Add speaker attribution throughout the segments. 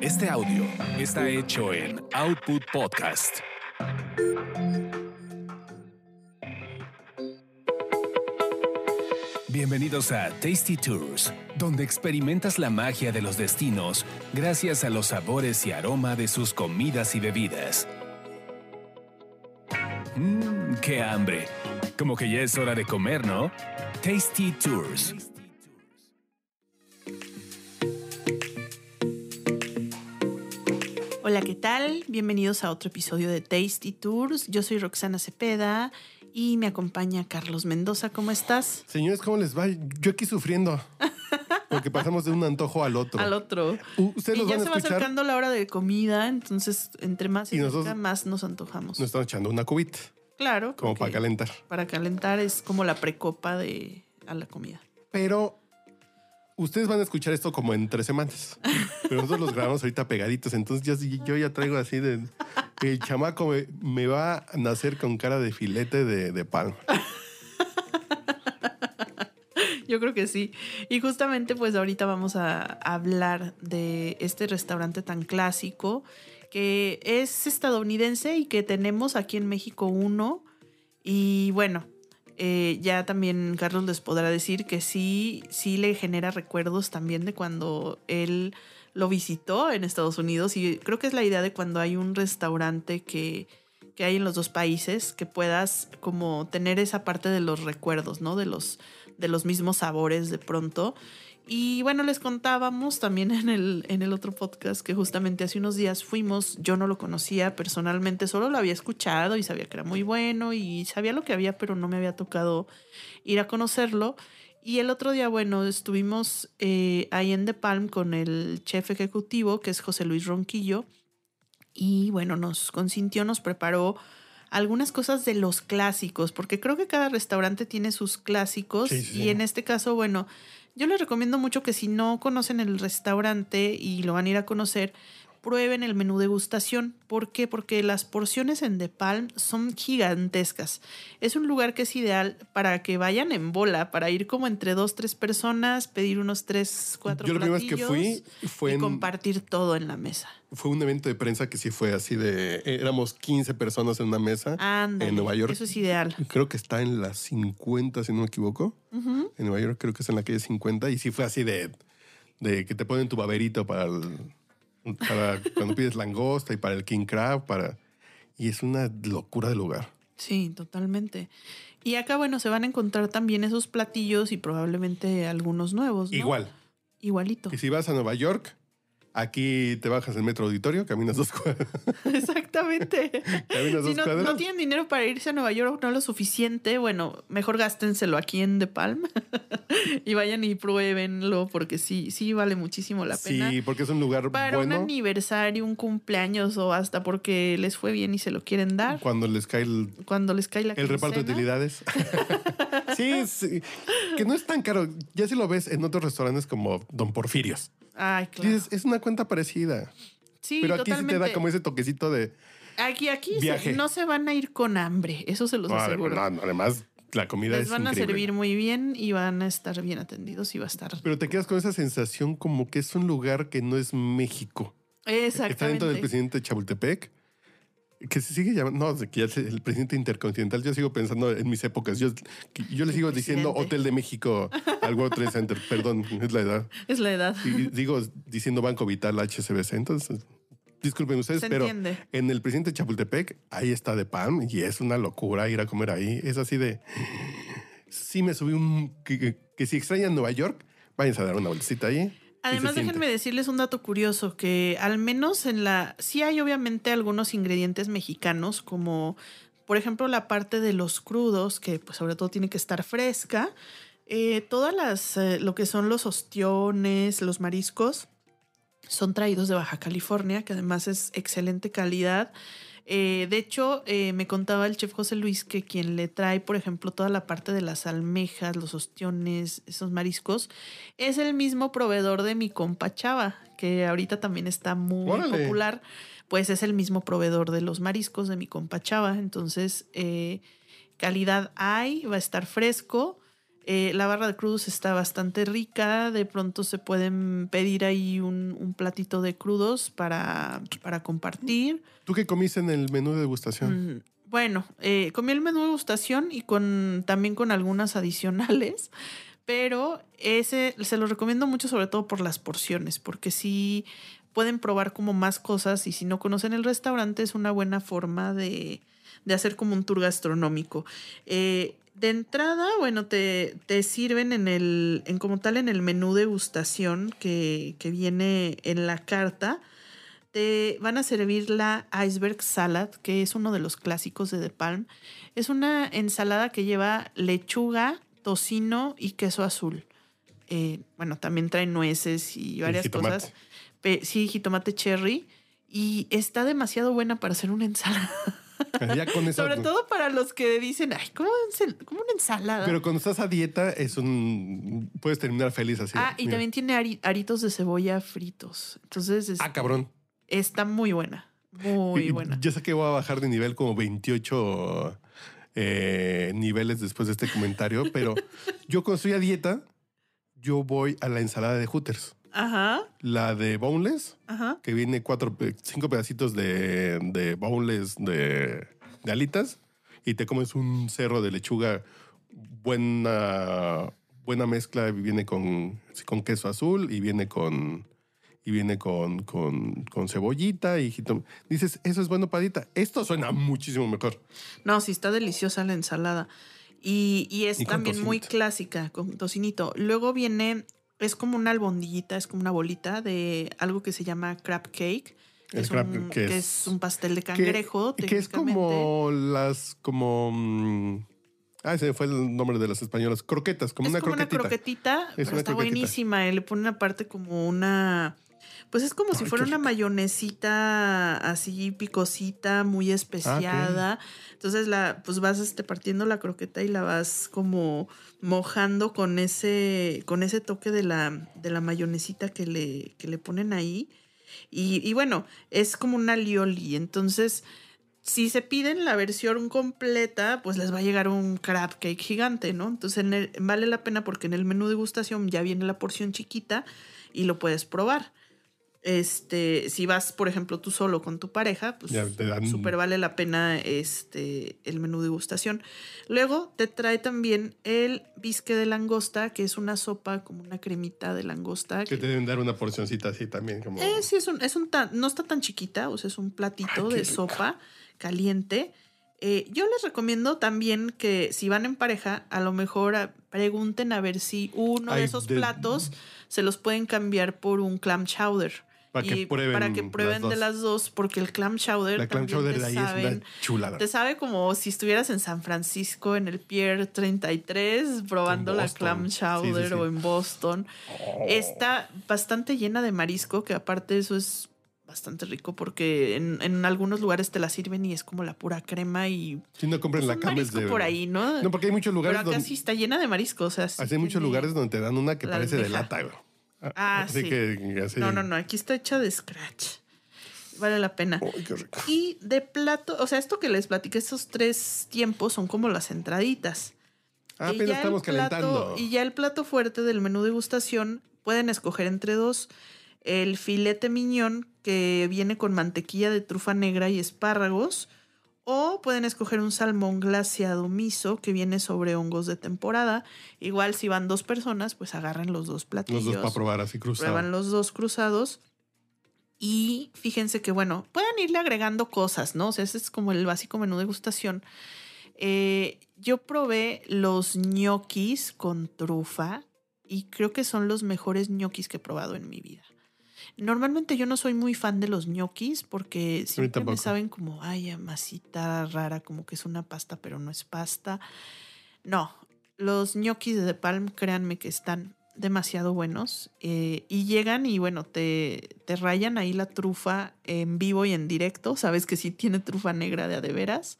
Speaker 1: Este audio está hecho en Output Podcast. Bienvenidos a Tasty Tours, donde experimentas la magia de los destinos gracias a los sabores y aroma de sus comidas y bebidas. Mmm, qué hambre. Como que ya es hora de comer, ¿no? Tasty Tours.
Speaker 2: Hola, ¿qué tal? Bienvenidos a otro episodio de Tasty Tours. Yo soy Roxana Cepeda y me acompaña Carlos Mendoza. ¿Cómo estás?
Speaker 3: Señores, ¿cómo les va? Yo aquí sufriendo. Porque pasamos de un antojo al otro.
Speaker 2: Al otro.
Speaker 3: Ustedes
Speaker 2: y ya
Speaker 3: van
Speaker 2: se va
Speaker 3: escuchar.
Speaker 2: acercando la hora de comida, entonces entre más y,
Speaker 3: Y nosotros-
Speaker 2: más nos antojamos.
Speaker 3: Nos están echando una cubita,
Speaker 2: claro.
Speaker 3: como para calentar.
Speaker 2: Para calentar es como la precopa de a la comida.
Speaker 3: Pero ustedes van a escuchar esto como en tres semanas. Pero nosotros los grabamos ahorita pegaditos. Entonces yo, yo ya traigo así de... El chamaco me, va a nacer con cara de filete de, de palma.
Speaker 2: Yo creo que sí. Y justamente pues ahorita vamos a hablar de este restaurante tan clásico que es estadounidense y que tenemos aquí en México uno. Y bueno, eh, ya también Carlos les podrá decir que sí, sí le genera recuerdos también de cuando él lo visitó en Estados Unidos. Y creo que es la idea de cuando hay un restaurante que que hay en los dos países, que puedas como tener esa parte de los recuerdos, ¿no? De los, de los mismos sabores de pronto. Y bueno, les contábamos también en el, en el otro podcast que justamente hace unos días fuimos, yo no lo conocía personalmente, solo lo había escuchado y sabía que era muy bueno y sabía lo que había, pero no me había tocado ir a conocerlo. Y el otro día, bueno, estuvimos eh, ahí en The Palm con el chef ejecutivo, que es José Luis Ronquillo, y bueno, nos consintió, nos preparó algunas cosas de los clásicos, porque creo que cada restaurante tiene sus clásicos
Speaker 3: Sí, sí,
Speaker 2: y en este caso, bueno, yo les recomiendo mucho que si no conocen el restaurante y lo van a ir a conocer, prueben el menú degustación. ¿Por qué? Porque las porciones en The Palm son gigantescas. Es un lugar que es ideal para que vayan en bola, para ir como entre dos, tres personas, pedir unos tres, cuatro
Speaker 3: Yo la primera vez que
Speaker 2: platillos
Speaker 3: fui fue
Speaker 2: y
Speaker 3: en-
Speaker 2: compartir todo en la mesa.
Speaker 3: Fue un evento de prensa que sí fue así de... Éramos 15 personas en una mesa en Nueva York.
Speaker 2: Eso es ideal.
Speaker 3: Creo que está en las 50, si no me equivoco. En Nueva York creo que es en la calle 50. Y sí fue así de, de que te ponen tu baberito para, el- para cuando pides langosta y para el king crab. Para, y es una locura de lugar.
Speaker 2: Sí, totalmente. Y acá, bueno, se van a encontrar también esos platillos y probablemente algunos nuevos. ¿no?
Speaker 3: Igual.
Speaker 2: Igualito.
Speaker 3: Y si vas a Nueva York, aquí te bajas el metro auditorio, caminas dos cuadras.
Speaker 2: Exactamente.
Speaker 3: Caminas
Speaker 2: si
Speaker 3: dos
Speaker 2: no,
Speaker 3: cuadras.
Speaker 2: no tienen dinero para irse a Nueva York, no lo suficiente, bueno, mejor gástenselo aquí en The Palm y vayan y pruébenlo porque sí, sí vale muchísimo la pena.
Speaker 3: Sí, porque es un lugar
Speaker 2: Para un aniversario, un cumpleaños o hasta porque les fue bien y se lo quieren dar.
Speaker 3: cuando les cae el,
Speaker 2: Cuando les cae la
Speaker 3: el reparto de utilidades. sí, sí, que no es tan caro. Ya si lo ves en otros restaurantes como Don Porfirios.
Speaker 2: Ay, claro.
Speaker 3: Dices, es una cuenta parecida.
Speaker 2: Sí,
Speaker 3: pero aquí sí
Speaker 2: totalmente.
Speaker 3: te da como ese toquecito de...
Speaker 2: Aquí, aquí se- no se van a ir con hambre, eso se los
Speaker 3: No,
Speaker 2: aseguro.
Speaker 3: no, además, la comida
Speaker 2: Les
Speaker 3: es
Speaker 2: van a servir muy bien y van a estar bien atendidos y va a estar.
Speaker 3: Pero te quedas con esa sensación como que es un lugar que no es México. Está dentro del
Speaker 2: Exactamente.
Speaker 3: presidente de Chapultepec. Que se sigue llamando, no, que ya el presidente intercontinental. Yo sigo pensando en mis épocas. Yo, yo le sigo diciendo. Hotel de México al World Trade Center. Perdón, es la edad.
Speaker 2: Es la edad.
Speaker 3: Y digo diciendo Banco Vital HSBC. Entonces, disculpen ustedes,
Speaker 2: Se
Speaker 3: pero
Speaker 2: entiende.
Speaker 3: en el presidente de Chapultepec, ahí está de PAM y es una locura ir a comer ahí. Es así de. Sí, me subí un. Que, que- que si extrañan Nueva York, váyanse a dar una vueltecita ahí.
Speaker 2: Además, déjenme decirles un dato curioso, que al menos en la... Sí hay obviamente algunos ingredientes mexicanos, como por ejemplo la parte de los crudos, que pues sobre todo tiene que estar fresca. Eh, todas las... eh, lo que son los ostiones, los mariscos, son traídos de Baja California, que además es excelente calidad. Eh, de hecho, eh, me contaba el chef José Luis que quien le trae, por ejemplo, toda la parte de las almejas, los ostiones, esos mariscos, es el mismo proveedor de mi compa Chava, que ahorita también está muy
Speaker 3: Órale.
Speaker 2: popular. Pues es el mismo proveedor de los mariscos de mi compa Chava. Entonces, eh, calidad hay, va a estar fresco. Eh, la barra de crudos está bastante rica. De pronto se pueden pedir ahí un, un platito de crudos para, para compartir.
Speaker 3: ¿Tú qué comiste en el menú de degustación?
Speaker 2: Mm, Bueno, eh, comí el menú de degustación y con también con algunas adicionales, pero ese se lo recomiendo mucho sobre todo por las porciones, porque sí pueden probar como más cosas y si no conocen el restaurante es una buena forma de, de hacer como un tour gastronómico. Eh, de entrada, bueno, te, te sirven en el, en como tal en el menú degustación que, que viene en la carta te van a servir la iceberg salad, que es uno de los clásicos de The Palm. Es una ensalada que lleva lechuga, tocino y queso azul. Eh, bueno, también trae nueces y varias cosas. Pe- sí, jitomate cherry. Y está demasiado buena para hacer una ensalada.
Speaker 3: Ya con eso.
Speaker 2: Sobre todo para los que dicen, ay, ¿cómo, cómo una ensalada?
Speaker 3: Pero cuando estás a dieta, es un. Puedes terminar feliz así.
Speaker 2: ah, y
Speaker 3: Mira.
Speaker 2: también tiene ari- aritos de cebolla fritos. Entonces,
Speaker 3: Ah, cabrón.
Speaker 2: está muy buena. Muy buena.
Speaker 3: Ya sé que voy a bajar de nivel como 28 eh, niveles después de este comentario, pero yo cuando estoy a dieta, yo voy a la ensalada de Hooters.
Speaker 2: Ajá,
Speaker 3: La de boneless,
Speaker 2: ajá.
Speaker 3: que viene cuatro, cinco pedacitos de, de boneless de, de alitas y te comes un cerro de lechuga buena, buena mezcla. Viene con, con queso azul y viene con y viene con, con, con cebollita y jitom- Dices, eso es bueno padita. Esto suena muchísimo mejor.
Speaker 2: No, sí, está deliciosa la ensalada. Y, y es
Speaker 3: Y
Speaker 2: también muy clásica, con tocinito. Luego viene, es como una albondiguita, es como una bolita de algo que se llama crab cake. Que,
Speaker 3: El
Speaker 2: es,
Speaker 3: crab,
Speaker 2: un,
Speaker 3: que
Speaker 2: que
Speaker 3: es-
Speaker 2: es un pastel de
Speaker 3: Que-
Speaker 2: cangrejo.
Speaker 3: Que, es
Speaker 2: técnicamente.
Speaker 3: como las, como... mm, Ah, ese fue el nombre de las españolas. Croquetas, como
Speaker 2: es
Speaker 3: una
Speaker 2: como
Speaker 3: croquetita.
Speaker 2: una croquetita,
Speaker 3: Es
Speaker 2: pero está
Speaker 3: croquetita.
Speaker 2: buenísima. Y le ponen aparte como una. Pues es como si fuera una mayonesita así picosita,
Speaker 3: Ah,
Speaker 2: muy especiada. Entonces la, pues vas este, partiendo la croqueta y la vas como mojando con ese, con ese toque de la, de la mayonesita que le, que le ponen ahí. Y, y bueno, es como una lioli. Entonces, si se piden la versión completa, pues les va a llegar un crab cake gigante, ¿no? Entonces en el- vale la pena porque en el menú degustación ya viene la porción chiquita y lo puedes probar. Este, si vas, por ejemplo, tú solo con tu pareja, pues súper vale la pena este, el menú degustación. Luego te trae también el bisque de langosta, que es una sopa como una cremita de langosta.
Speaker 3: Que
Speaker 2: que-
Speaker 3: te deben dar una porcioncita así también. Como...
Speaker 2: eh, sí, es un, es un tan- no está tan chiquita, o sea, es un platito
Speaker 3: Ay,
Speaker 2: de sopa caliente. Eh, yo les recomiendo también que si van en pareja, a lo mejor ah, pregunten a ver si uno de
Speaker 3: Ay,
Speaker 2: esos
Speaker 3: de-
Speaker 2: platos se los pueden cambiar por un clam chowder.
Speaker 3: Para que prueben
Speaker 2: para que
Speaker 3: las
Speaker 2: prueben de las dos, porque el clam chowder
Speaker 3: La clam chowder
Speaker 2: te
Speaker 3: de ahí es una chulada.
Speaker 2: te sabe como si estuvieras en San Francisco, en el Pier 33, probando la clam
Speaker 3: Sí, sí,
Speaker 2: chowder
Speaker 3: sí.
Speaker 2: o en Boston. Está bastante llena de marisco, que aparte eso es bastante rico porque en, en algunos lugares te la sirven y es como la pura crema y
Speaker 3: Si no compren
Speaker 2: pues,
Speaker 3: la Campbell's de...
Speaker 2: por ahí, ¿no?
Speaker 3: No, porque hay muchos
Speaker 2: Pero
Speaker 3: lugares
Speaker 2: acá
Speaker 3: donde...
Speaker 2: sí está llena de marisco, o sea, sí
Speaker 3: Hay muchos lugares donde te dan una que parece de lata, güey.
Speaker 2: Ah,
Speaker 3: así
Speaker 2: sí.
Speaker 3: que así.
Speaker 2: No, no, no, aquí está hecha de scratch. Vale la pena.
Speaker 3: Uy, qué rico.
Speaker 2: Y de plato, o sea, esto que les platiqué, estos tres tiempos son como las entraditas.
Speaker 3: Ah,
Speaker 2: Y
Speaker 3: apenas
Speaker 2: ya el
Speaker 3: estamos
Speaker 2: plato-
Speaker 3: calentando.
Speaker 2: Y ya el plato fuerte del menú degustación pueden escoger entre dos. El filete miñón que viene con mantequilla de trufa negra y espárragos. O pueden escoger un salmón glaseado miso que viene sobre hongos de temporada. Igual si van dos personas, pues agarren los dos platillos.
Speaker 3: Los dos para probar así cruzado.
Speaker 2: Prueban los dos cruzados. Y fíjense que, bueno, pueden irle agregando cosas, ¿no? O sea, ese es como el básico menú de degustación. Eh, yo probé los ñoquis con trufa y creo que son los mejores ñoquis que he probado en mi vida. Normalmente yo no soy muy fan de los ñoquis porque siempre me saben como, ay, masita rara, como que es una pasta, pero no es pasta. No, los ñoquis de The Palm, créanme que están demasiado buenos eh, y llegan y bueno, te, te rayan ahí la trufa en vivo y en directo. Sabes que sí tiene trufa negra de a de veras.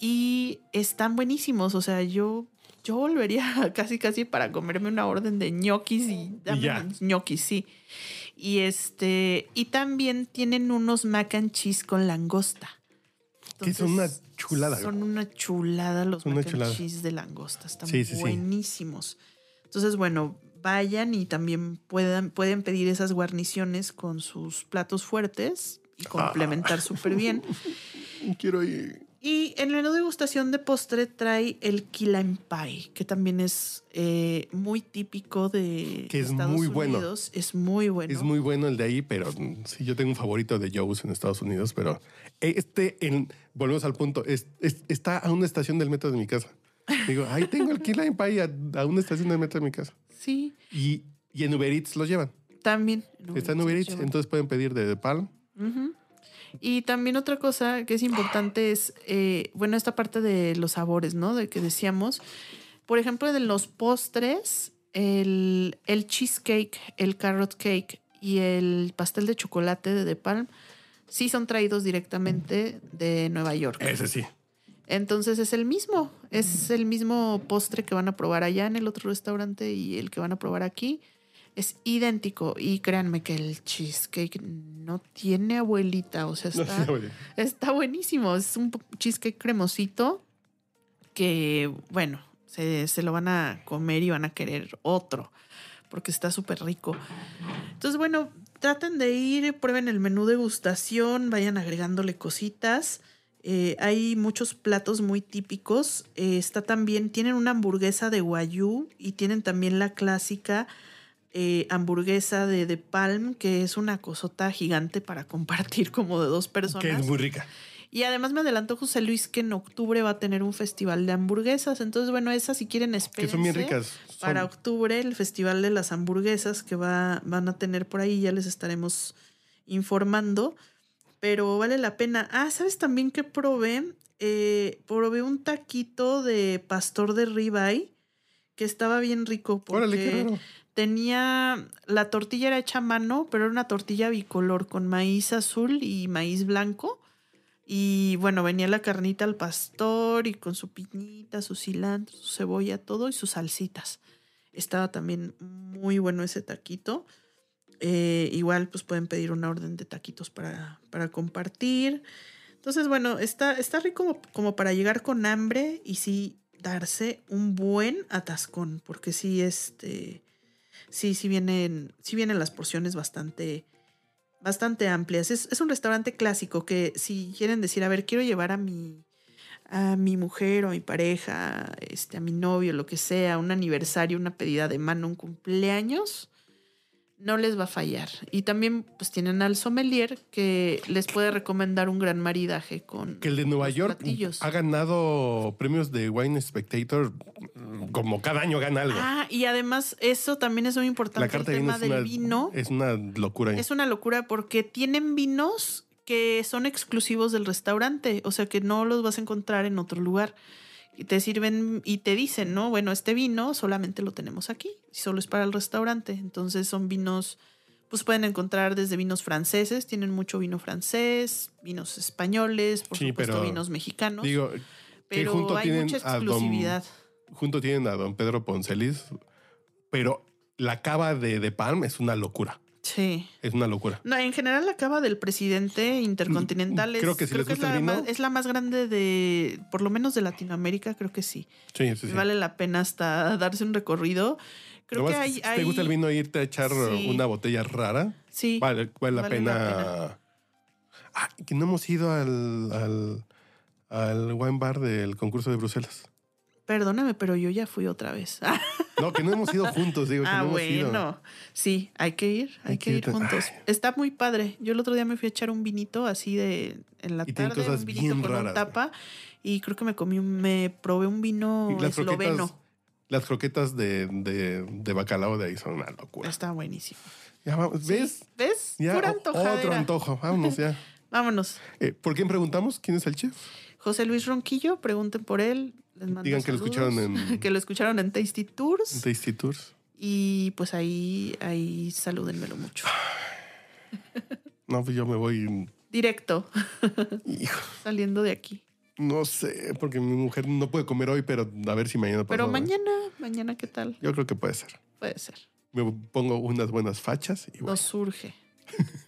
Speaker 2: Y están buenísimos. O sea, yo, yo volvería casi casi para comerme una orden de ñoquis y unos ñoquis, sí. Y este, y también tienen unos mac and cheese con langosta.
Speaker 3: Que son una
Speaker 2: Entonces,
Speaker 3: chulada.
Speaker 2: Son una chulada los
Speaker 3: una
Speaker 2: mac and cheese de langosta. Están
Speaker 3: Sí, sí, sí.
Speaker 2: buenísimos. Entonces, bueno, vayan y también puedan, pueden pedir esas guarniciones con sus platos fuertes y
Speaker 3: Ah.
Speaker 2: complementar súper bien.
Speaker 3: Quiero ir.
Speaker 2: Y en de degustación de postre trae el key lime pie, que también es eh, muy típico de
Speaker 3: Que es
Speaker 2: Estados
Speaker 3: muy bueno.
Speaker 2: Unidos. Es muy bueno.
Speaker 3: Es muy bueno el de ahí, pero mm, sí, yo tengo un favorito de Joe's en Estados Unidos, pero este, en, volvemos al punto, es- es- está a una estación del metro de mi casa. Digo, ahí tengo el Key Lime Pie a, a una estación del metro de mi casa.
Speaker 2: Sí,
Speaker 3: Y, y en Uber Eats los llevan.
Speaker 2: también.
Speaker 3: Está en Uber Eats, entonces pueden pedir de, de Palm.
Speaker 2: Ujú. Y también otra cosa que es importante es, eh, bueno, esta parte de los sabores, ¿no? De que decíamos, por ejemplo, de los postres, el, el cheesecake, el carrot cake y el pastel de chocolate de The Palm, sí son traídos directamente de Nueva York.
Speaker 3: Ese sí.
Speaker 2: Entonces es el mismo, es el mismo postre que van a probar allá en el otro restaurante y el que van a probar aquí. Es idéntico y créanme que el cheesecake no tiene abuelita, o sea, está, está buenísimo. Es un cheesecake cremosito que, bueno, se, se lo van a comer y van a querer otro porque está súper rico. Entonces, bueno, traten de ir, prueben el menú degustación, vayan agregándole cositas. Eh, hay muchos platos muy típicos. Eh, está también, tienen una hamburguesa de guayú y tienen también la clásica eh, hamburguesa de, de Palm, que es una cosota gigante para compartir como de dos
Speaker 3: que
Speaker 2: personas.
Speaker 3: es muy rica.
Speaker 2: Y además me adelantó José Luis que en octubre va a tener un festival de hamburguesas. Entonces, bueno, esas si quieren
Speaker 3: Que
Speaker 2: espérense.
Speaker 3: son bien ricas. Son-
Speaker 2: Para octubre, el festival de las hamburguesas que va, van a tener por ahí, ya les estaremos informando. Pero vale la pena. Ah, ¿sabes también que probé? Eh, probé un taquito de pastor de ribeye que estaba bien rico. Porque
Speaker 3: Órale, qué raro.
Speaker 2: Tenía. La tortilla era hecha a mano, pero era una tortilla bicolor con maíz azul y maíz blanco. Y bueno, venía la carnita al pastor y con su piñita, su cilantro, su cebolla, todo y sus salsitas. Estaba también muy bueno ese taquito. Eh, igual, pues pueden pedir una orden de taquitos para, para compartir. Entonces, bueno, está, está rico como, como para llegar con hambre y sí darse un buen atascón, porque sí, este, sí, sí vienen, sí vienen las porciones bastante, bastante amplias. Es, es un restaurante clásico que si quieren decir, a ver, quiero llevar a mi, a mi mujer o a mi pareja, este, a mi novio, lo que sea, un aniversario, una pedida de mano, un cumpleaños, no les va a fallar. Y también pues tienen al sommelier que les puede recomendar un gran maridaje con
Speaker 3: Que el de Nueva York
Speaker 2: platillos.
Speaker 3: ha ganado premios de Wine Spectator mm, como cada año gana algo.
Speaker 2: Ah, y además eso también es muy importante
Speaker 3: La
Speaker 2: el
Speaker 3: carta
Speaker 2: tema del
Speaker 3: una,
Speaker 2: vino.
Speaker 3: es una locura.
Speaker 2: Es una locura porque tienen vinos que son exclusivos del restaurante, o sea que no los vas a encontrar en otro lugar. Y te sirven y te dicen, ¿no? Bueno, este vino solamente lo tenemos aquí, y solo es para el restaurante. Entonces son vinos, pues pueden encontrar desde vinos franceses, tienen mucho vino francés, vinos españoles, por
Speaker 3: Sí,
Speaker 2: supuesto
Speaker 3: pero
Speaker 2: vinos mexicanos,
Speaker 3: Digo,
Speaker 2: pero
Speaker 3: junto
Speaker 2: hay
Speaker 3: tienen
Speaker 2: mucha
Speaker 3: a don-
Speaker 2: exclusividad.
Speaker 3: junto tienen a don Pedro Poncelis, pero la cava de, de Palm es una locura.
Speaker 2: Sí.
Speaker 3: Es una locura.
Speaker 2: No, en general la cava del presidente intercontinental es,
Speaker 3: Creo que si les
Speaker 2: es,
Speaker 3: gusta
Speaker 2: la
Speaker 3: vino-
Speaker 2: más, es la más grande de, por lo menos de Latinoamérica, creo que sí.
Speaker 3: Sí, sí, sí.
Speaker 2: Vale la pena hasta darse un recorrido. Creo que hay,
Speaker 3: si te gusta el vino, irte a echar
Speaker 2: Sí.
Speaker 3: una botella rara,
Speaker 2: Sí,
Speaker 3: vale, vale la
Speaker 2: Vale
Speaker 3: pena.
Speaker 2: la
Speaker 3: Ah, que no hemos ido al, al, al wine bar del concurso de Bruselas.
Speaker 2: Perdóname, pero yo ya fui otra vez.
Speaker 3: No, que no hemos ido juntos, digo, que
Speaker 2: ah,
Speaker 3: no hemos ido.
Speaker 2: bueno. Sí, hay que ir, hay,
Speaker 3: Hay
Speaker 2: que,
Speaker 3: que
Speaker 2: ir
Speaker 3: ir.
Speaker 2: juntos.
Speaker 3: Ay.
Speaker 2: Está muy padre. Yo el otro día me fui a echar un vinito así de en la
Speaker 3: Y
Speaker 2: tarde,
Speaker 3: cosas
Speaker 2: un vinito
Speaker 3: bien
Speaker 2: con
Speaker 3: raras,
Speaker 2: tapa. Y creo que me comí, un- me probé un vino
Speaker 3: Y las croquetas,
Speaker 2: esloveno.
Speaker 3: las croquetas de, de, de bacalao de ahí son una locura.
Speaker 2: Está buenísimo.
Speaker 3: Ya vamos, ¿Ves?
Speaker 2: ¿Ves?
Speaker 3: Ya,
Speaker 2: Pura antojadera.
Speaker 3: otro antojo. Vámonos ya.
Speaker 2: Vámonos.
Speaker 3: Eh, ¿Por quién preguntamos? ¿Quién es el chef?
Speaker 2: José Luis Ronquillo, pregunten por él. Les mando
Speaker 3: Digan que lo escucharon en-
Speaker 2: que lo escucharon en Tasty Tours.
Speaker 3: Tasty Tours.
Speaker 2: Y pues ahí, ahí salúdenmelo mucho.
Speaker 3: No, pues yo me voy.
Speaker 2: Directo,
Speaker 3: Hijo,
Speaker 2: saliendo de aquí.
Speaker 3: no sé, porque mi mujer no puede comer hoy, pero a ver si mañana
Speaker 2: Pero
Speaker 3: pasado.
Speaker 2: mañana, mañana, ¿qué tal?
Speaker 3: Yo creo que puede ser.
Speaker 2: Puede ser.
Speaker 3: Me pongo unas buenas fachas y bueno.
Speaker 2: Nos surge.